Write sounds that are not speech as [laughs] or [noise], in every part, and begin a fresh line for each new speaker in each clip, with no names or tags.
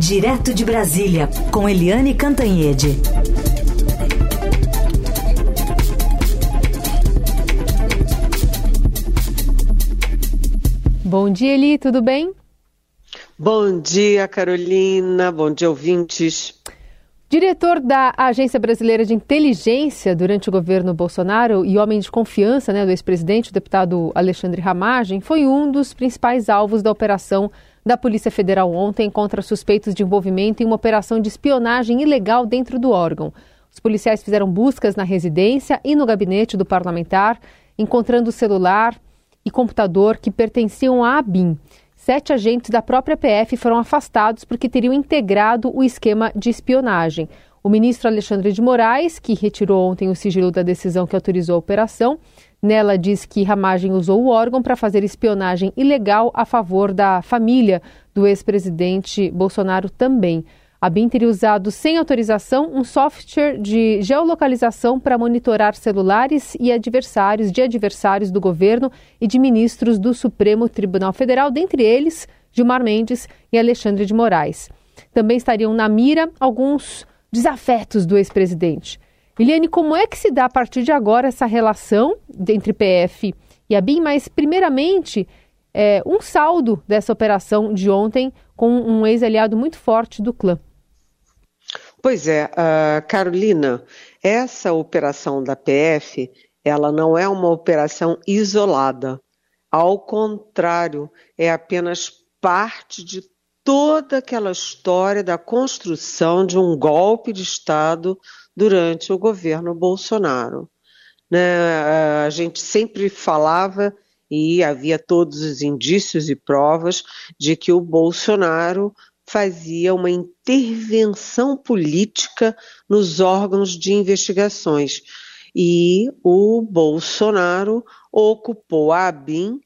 Direto de Brasília, com Eliane Cantanhede.
Bom dia, Eli, tudo bem?
Bom dia, Carolina. Bom dia, ouvintes.
Diretor da Agência Brasileira de Inteligência durante o governo Bolsonaro e homem de confiança né, do ex-presidente, o deputado Alexandre Ramagem, foi um dos principais alvos da operação da Polícia Federal ontem contra suspeitos de envolvimento em uma operação de espionagem ilegal dentro do órgão. Os policiais fizeram buscas na residência e no gabinete do parlamentar, encontrando celular e computador que pertenciam à ABIN. Sete agentes da própria PF foram afastados porque teriam integrado o esquema de espionagem. O ministro Alexandre de Moraes, que retirou ontem o sigilo da decisão que autorizou a operação, nela diz que Ramagem usou o órgão para fazer espionagem ilegal a favor da família do ex-presidente Bolsonaro também. A BIM teria usado sem autorização um software de geolocalização para monitorar celulares e adversários de adversários do governo e de ministros do Supremo Tribunal Federal, dentre eles Gilmar Mendes e Alexandre de Moraes. Também estariam na mira alguns desafetos do ex-presidente. Eliane, como é que se dá a partir de agora essa relação entre PF e a BIM? Mas, primeiramente, é, um saldo dessa operação de ontem com um ex-aliado muito forte do clã.
Pois é, uh, Carolina, essa operação da PF, ela não é uma operação isolada. Ao contrário, é apenas parte de toda aquela história da construção de um golpe de Estado durante o governo Bolsonaro. Né? A gente sempre falava e havia todos os indícios e provas de que o Bolsonaro fazia uma intervenção política nos órgãos de investigações. E o Bolsonaro ocupou a ABIN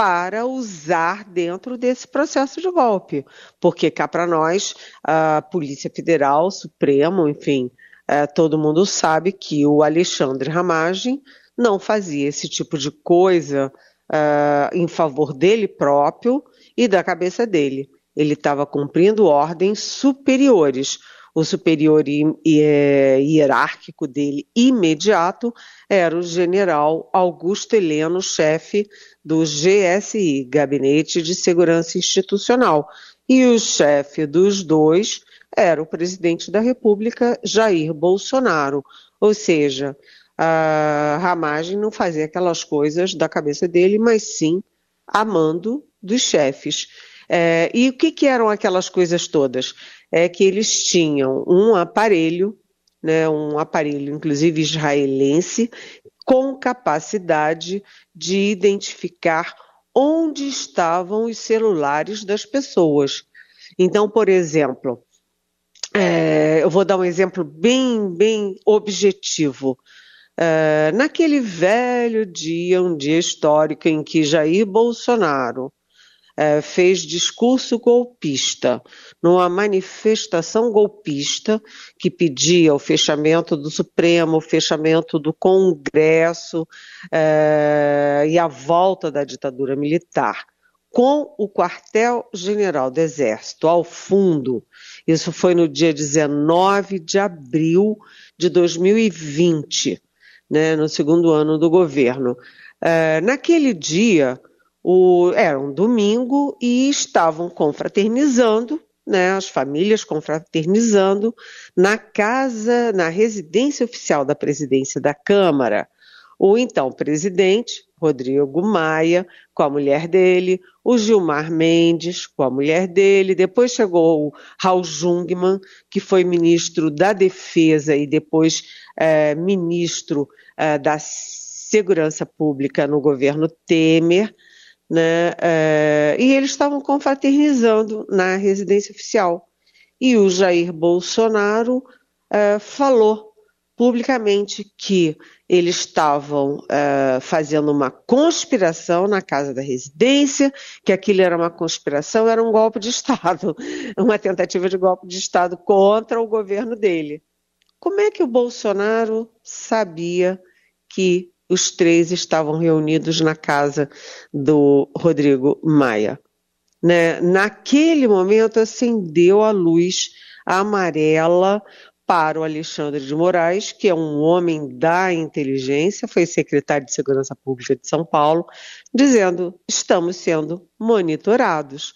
para usar dentro desse processo de golpe. Porque cá para nós, a Polícia Federal, Supremo, enfim, é, todo mundo sabe que o Alexandre Ramagem não fazia esse tipo de coisa é, em favor dele próprio e da cabeça dele. Ele estava cumprindo ordens superiores. O superior é, hierárquico dele imediato era o general Augusto Heleno, chefe do GSI, Gabinete de Segurança Institucional. E o chefe dos dois era o presidente da República, Jair Bolsonaro. Ou seja, a Ramagem não fazia aquelas coisas da cabeça dele, mas sim amando dos chefes. É, e o que, que eram aquelas coisas todas? É que eles tinham um aparelho, né, um aparelho inclusive israelense, com capacidade de identificar onde estavam os celulares das pessoas. Então, por exemplo, é, eu vou dar um exemplo bem, bem objetivo. É, naquele velho dia, um dia histórico em que Jair Bolsonaro é, fez discurso golpista, numa manifestação golpista que pedia o fechamento do Supremo, o fechamento do Congresso é, e a volta da ditadura militar. Com o quartel-general do Exército ao fundo, isso foi no dia 19 de abril de 2020, né, no segundo ano do governo. É, naquele dia, o, era um domingo e estavam confraternizando, né, as famílias confraternizando na casa, na residência oficial da presidência da Câmara. O então presidente, Rodrigo Maia, com a mulher dele, o Gilmar Mendes, com a mulher dele, depois chegou o Raul Jungmann, que foi ministro da Defesa e depois é, ministro é, da Segurança Pública no governo Temer, né? É, e eles estavam confraternizando na residência oficial. E o Jair Bolsonaro é, falou publicamente que eles estavam é, fazendo uma conspiração na casa da residência, que aquilo era uma conspiração, era um golpe de Estado, [laughs] uma tentativa de golpe de Estado contra o governo dele. Como é que o Bolsonaro sabia que os três estavam reunidos na casa do Rodrigo Maia. né, naquele momento acendeu a luz amarela para o Alexandre de Moraes, que é um homem da inteligência, foi secretário de Segurança Pública de São Paulo, dizendo: estamos sendo monitorados.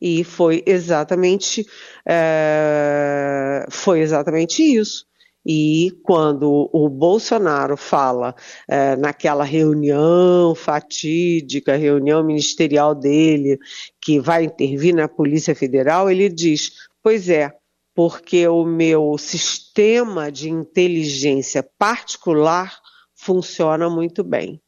E foi exatamente, é, foi exatamente isso. E quando o Bolsonaro fala é, naquela reunião fatídica, reunião ministerial dele, que vai intervir na Polícia Federal, ele diz: Pois é, porque o meu sistema de inteligência particular funciona muito bem.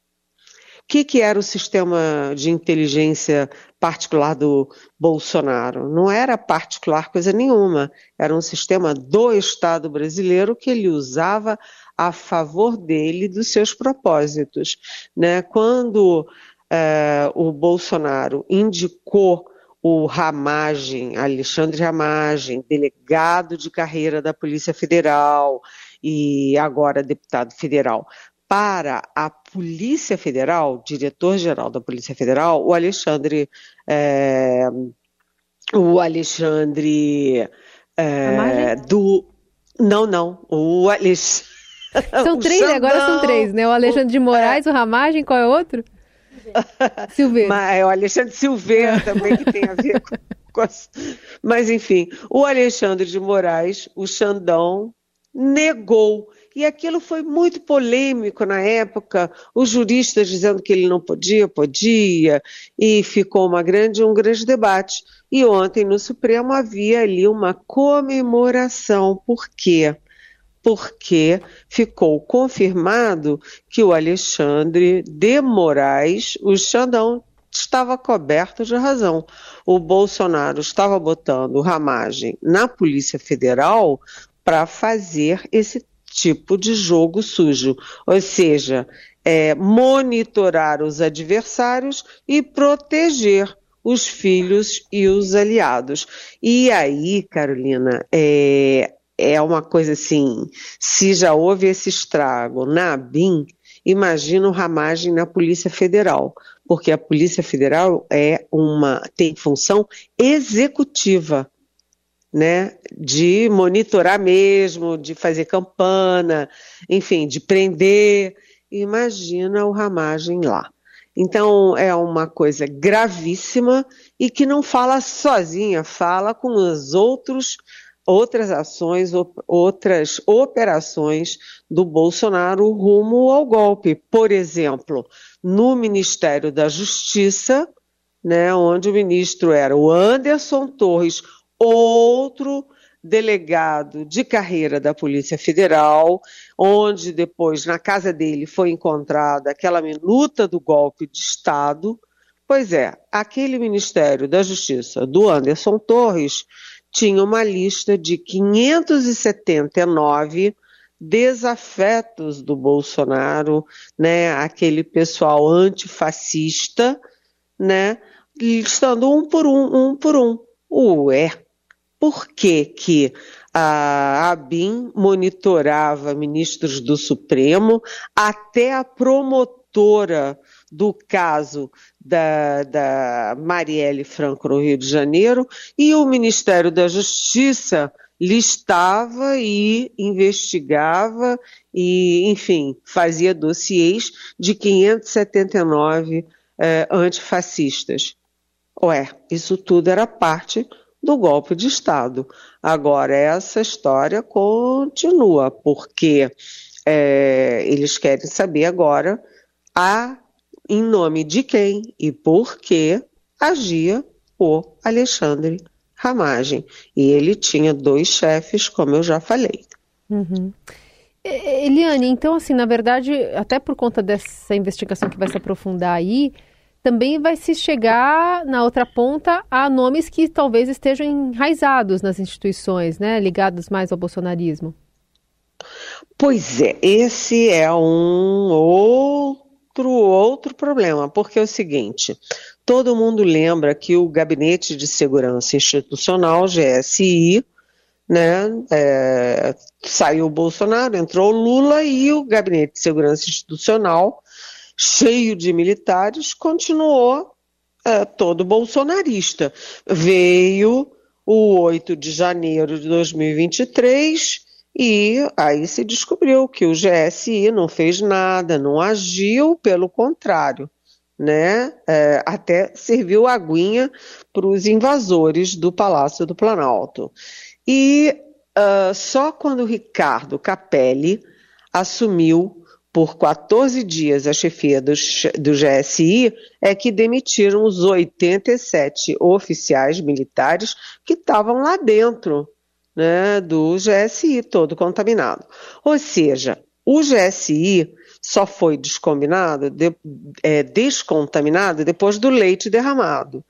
O que, que, era o sistema de inteligência particular do Bolsonaro? Não era particular coisa nenhuma, era um sistema do Estado brasileiro que ele usava a favor dele e dos seus propósitos. Né? Quando é, o Bolsonaro indicou o Ramagem, Alexandre Ramagem, delegado de carreira da Polícia Federal e agora deputado federal, para a Polícia Federal, diretor-geral da Polícia Federal, o Alexandre. É, o Alexandre. É, do. Não, não. O Alexandre. [laughs]
São três, Xandão, agora são três, né? O Alexandre de Moraes, o, é, o Ramagem, qual é o outro?
Silveira. Mas, é o Alexandre Silveira também, que tem a ver com, com as... Mas, enfim, o Alexandre de Moraes, o Xandão, negou e aquilo foi muito polêmico na época, os juristas dizendo que ele não podia, podia, e ficou uma grande, um grande debate. E ontem no Supremo havia ali uma comemoração. Por quê? Porque ficou confirmado que o Alexandre de Moraes, o Xandão, estava coberto de razão. O Bolsonaro estava botando ramagem na Polícia Federal para fazer esse tipo de jogo sujo, ou seja, é, monitorar os adversários e proteger os filhos e os aliados. E aí, Carolina, é, é uma coisa assim: se já houve esse estrago na BIM, imagina o ramagem na Polícia Federal, porque a Polícia Federal é uma tem função executiva né, de monitorar mesmo, de fazer campana, enfim, de prender. Imagina o ramagem lá. Então é uma coisa gravíssima e que não fala sozinha, fala com os outros outras ações, outras operações do Bolsonaro rumo ao golpe. Por exemplo, no Ministério da Justiça, né, onde o ministro era o Anderson Torres, outro delegado de carreira da Polícia Federal, onde depois na casa dele foi encontrada aquela minuta do golpe de Estado. Pois é, aquele Ministério da Justiça do Anderson Torres tinha uma lista de 579 desafetos do Bolsonaro, né, aquele pessoal antifascista, né, listando um por um, um por um. Ué, por que, que a ABIN monitorava ministros do Supremo, até a promotora do caso da, da Marielle Franco no Rio de Janeiro, e o Ministério da Justiça listava e investigava e, enfim, fazia dossiês de 579 eh, antifascistas. Ué, isso tudo era parte do golpe de Estado. Agora, essa história continua, porque é, eles querem saber agora a, em nome de quem e por que agia o Alexandre Ramagem. E ele tinha dois chefes, como eu já falei.
Uhum. Eliane, então, assim, na verdade, até por conta dessa investigação que vai se aprofundar aí, também vai se chegar na outra ponta a nomes que talvez estejam enraizados nas instituições, né, ligados mais ao bolsonarismo.
Pois é, esse é um outro outro problema, porque é o seguinte, todo mundo lembra que o Gabinete de Segurança Institucional, GSI, né, é, saiu o Bolsonaro, entrou o Lula e o Gabinete de Segurança Institucional cheio de militares, continuou uh, todo bolsonarista. Veio o 8 de janeiro de 2023 e aí se descobriu que o GSI não fez nada, não agiu, pelo contrário, né? É, até serviu aguinha para os invasores do Palácio do Planalto. E uh, só quando Ricardo Capelli assumiu por 14 dias a chefia do, do GSI é que demitiram os 87 oficiais militares que estavam lá dentro né, do GSI, todo contaminado. Ou seja, o GSI só foi descombinado, de, é, descontaminado depois do leite derramado.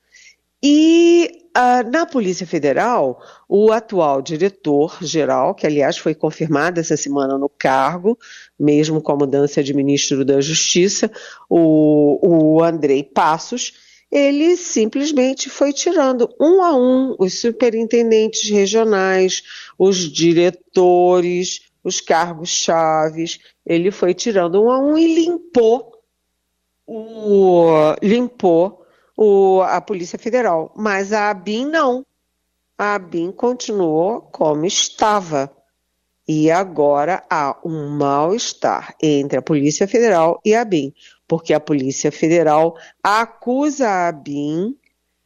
E uh, na Polícia Federal, o atual diretor-geral, que aliás foi confirmado essa semana no cargo, mesmo com a mudança de ministro da Justiça, o, o Andrei Passos, ele simplesmente foi tirando um a um os superintendentes regionais, os diretores, os cargos chaves, ele foi tirando um a um e limpou o limpou o, a Polícia Federal, mas a ABIN não. A ABIN continuou como estava. E agora há um mal-estar entre a Polícia Federal e a ABIN, porque a Polícia Federal acusa a ABIN,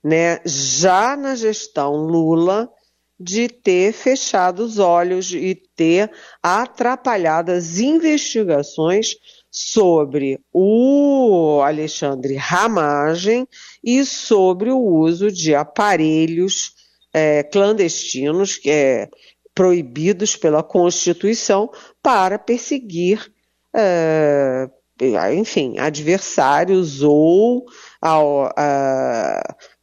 né, já na gestão Lula, de ter fechado os olhos e ter atrapalhado as investigações sobre o Alexandre Ramagem e sobre o uso de aparelhos é, clandestinos, que é, proibidos pela Constituição para perseguir, é, enfim, adversários ou,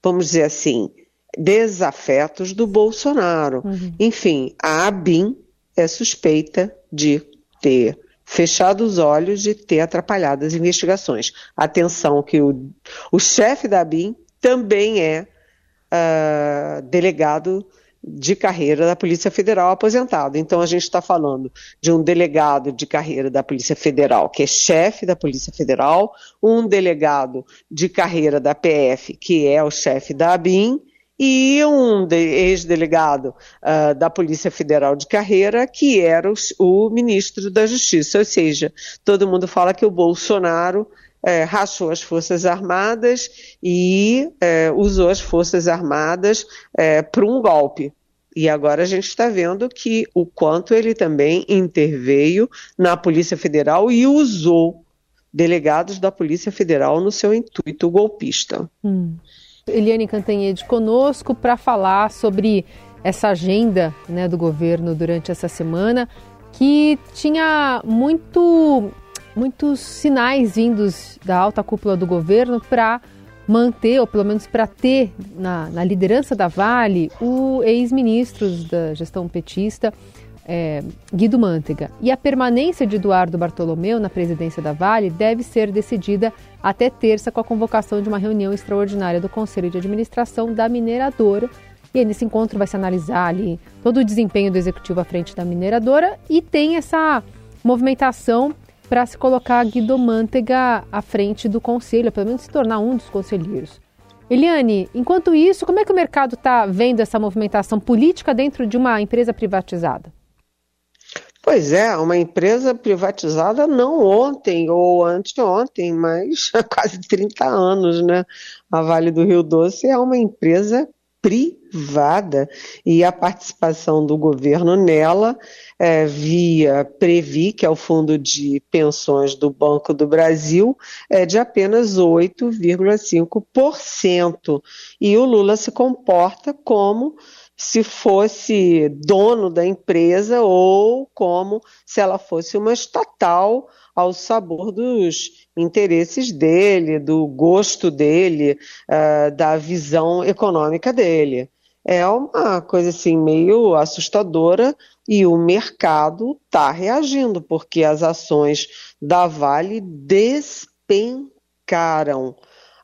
vamos dizer assim, desafetos do Bolsonaro. Uhum. Enfim, a ABIN é suspeita de ter fechado os olhos de ter atrapalhado as investigações. Atenção que o, o chefe da ABIN também é uh, delegado de carreira da Polícia Federal aposentado. Então a gente está falando de um delegado de carreira da Polícia Federal, que é chefe da Polícia Federal, um delegado de carreira da PF, que é o chefe da ABIN, e um de, ex-delegado uh, da Polícia Federal de carreira, que era o, o, ministro da Justiça. Ou seja, todo mundo fala que o Bolsonaro é, rachou as Forças Armadas e é, usou as Forças Armadas é, para um golpe. E agora a gente está vendo que o quanto ele também interveio na Polícia Federal e usou delegados da Polícia Federal no seu intuito golpista.
Hum. Eliane Cantanhede conosco para falar sobre essa agenda né, do governo durante essa semana, que tinha muito, muitos sinais vindos da alta cúpula do governo para manter, ou pelo menos para ter na, na, liderança da Vale, o ex-ministro da gestão petista, é, Guido Mantega. E a permanência de Eduardo Bartolomeu na presidência da Vale deve ser decidida até terça com a convocação de uma reunião extraordinária do Conselho de Administração da mineradora. E aí, nesse encontro vai se analisar ali todo o desempenho do executivo à frente da mineradora e tem essa movimentação para se colocar Guido Mantega à frente do conselho, pelo menos se tornar um dos conselheiros. Eliane, enquanto isso, como é que o mercado está vendo essa movimentação política dentro de uma empresa privatizada?
Pois é, uma empresa privatizada não ontem ou anteontem, mas [laughs] há quase 30 anos, né? A Vale do Rio Doce é uma empresa privada e a participação do governo nela é, via Previ, que é o fundo de pensões do Banco do Brasil, é de apenas 8,5%. E o Lula se comporta como se fosse dono da empresa ou como se ela fosse uma estatal ao sabor dos interesses dele, do gosto dele, uh, da visão econômica dele. É uma coisa assim meio assustadora e o mercado está reagindo porque as ações da Vale despencaram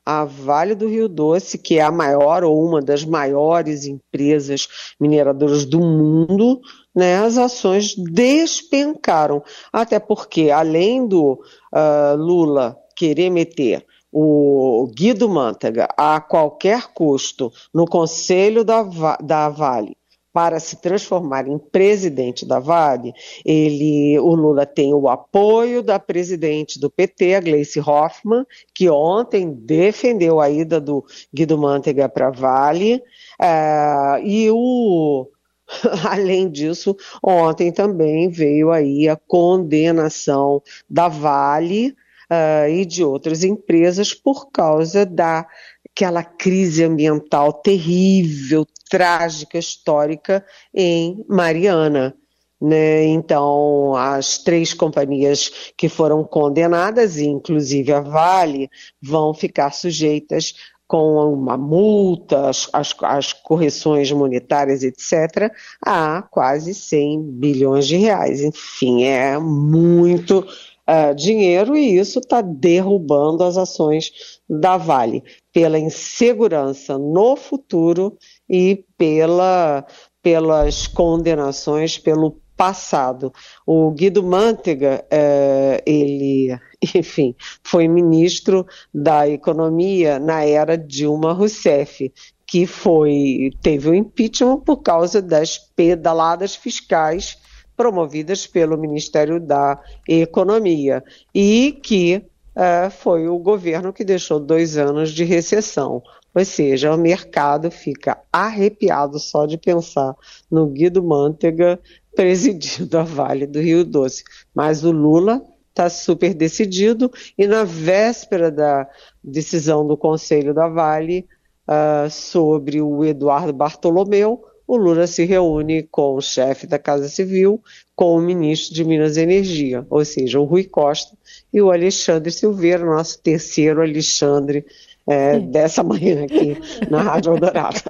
a Vale do Rio Doce, que é a maior ou uma das maiores empresas mineradoras do mundo, né, as ações despencaram. Até porque, além do uh, Lula querer meter o Guido Mantega a qualquer custo no conselho da, da Vale para se transformar em presidente da Vale, ele, o Lula tem o apoio da presidente do PT, a Gleice Hoffmann, que ontem defendeu a ida do Guido Mantega para a Vale, é, e o [laughs] Além disso, ontem também veio aí a condenação da Vale uh, e de outras empresas por causa da aquela crise ambiental terrível, trágica, histórica em Mariana. Né? Então, as três companhias que foram condenadas, inclusive a Vale, vão ficar sujeitas com uma multa, as, as, as, correções monetárias, etc., a quase 100 bilhões de reais. Enfim, é muito uh, dinheiro e isso está derrubando as ações da Vale pela insegurança no futuro e pela, pelas condenações, pelo passado. O Guido Mantega, é, ele, [laughs] enfim, foi ministro da Economia na era Dilma Rousseff, que foi teve o um impeachment por causa das pedaladas fiscais promovidas pelo Ministério da Economia e que uh, foi o governo que deixou dois anos de recessão. Ou seja, o mercado fica arrepiado só de pensar no Guido Mantega [laughs] presidindo a Vale do Rio Doce. Mas o Lula está super decidido e na véspera da decisão do Conselho da Vale uh, sobre o Eduardo Bartolomeu, o Lula se reúne com o chefe da Casa Civil, com o ministro de Minas e Energia, ou seja, o Rui Costa e o Alexandre Silveira, nosso terceiro Alexandre é, dessa manhã aqui na Rádio Eldorado.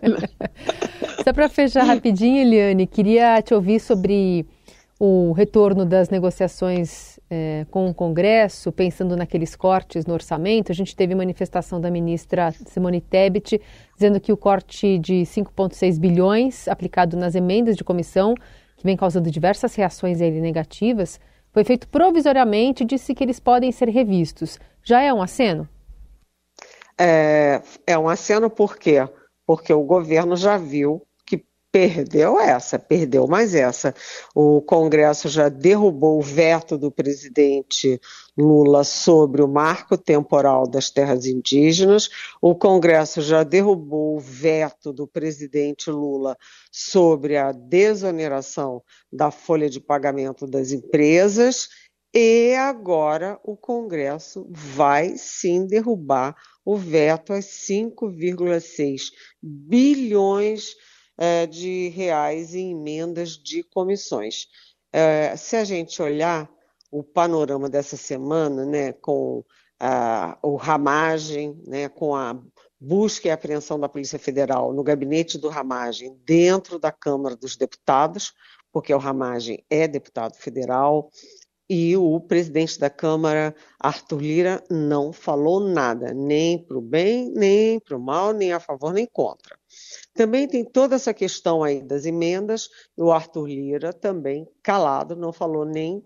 [laughs]
Só para fechar rapidinho, Eliane, queria te ouvir sobre o retorno das negociações é, com o Congresso, pensando naqueles cortes no orçamento. A gente teve manifestação da ministra Simone Tebet dizendo que o corte de 5,6 bilhões aplicado nas emendas de comissão, que vem causando diversas reações aí negativas, foi feito provisoriamente e disse que eles podem ser revistos. Já é um aceno?
É, é um aceno por quê? Porque o governo já viu Perdeu essa, perdeu mais essa. O Congresso já derrubou o veto do presidente Lula sobre o marco temporal das terras indígenas. O Congresso já derrubou o veto do presidente Lula sobre a desoneração da folha de pagamento das empresas. E agora o Congresso vai sim derrubar o veto a 5,6 bilhões de é, de reais em emendas de comissões. É, se a gente olhar o panorama dessa semana, né, com a, o ramagem, né, com a busca e apreensão da Polícia Federal no gabinete do Ramagem dentro da Câmara dos Deputados, porque o Ramagem é deputado federal, e o presidente da Câmara, Arthur Lira, não falou nada, nem para o bem, nem para o mal, nem a favor, nem contra. Também tem toda essa questão aí das emendas, e o Arthur Lira também calado, não falou nem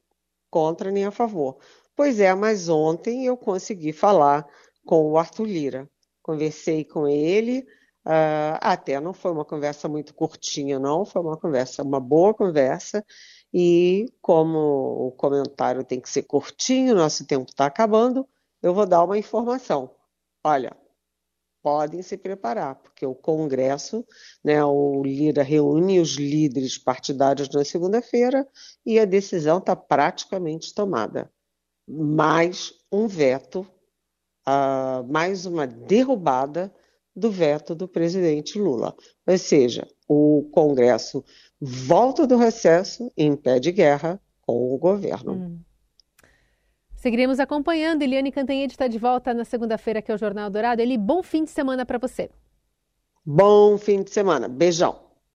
contra nem a favor. Pois é, mas ontem eu consegui falar com o Arthur Lira. Conversei com ele, uh, até não foi uma conversa muito curtinha, não, foi uma conversa, uma boa conversa. E como o comentário tem que ser curtinho, nosso tempo está acabando, eu vou dar uma informação. Olha, podem se preparar, porque o Congresso, né, o Lira reúne os líderes partidários na segunda-feira e a decisão está praticamente tomada. Mais um veto, uh, mais uma derrubada do veto do presidente Lula. Ou seja, o Congresso volta do recesso e impede guerra com o governo. Hum.
Seguiremos acompanhando. Eliane Cantanhede está de volta na segunda-feira, que é o Jornal Dourado. Ele, bom fim de semana para você.
Bom fim de semana. Beijão.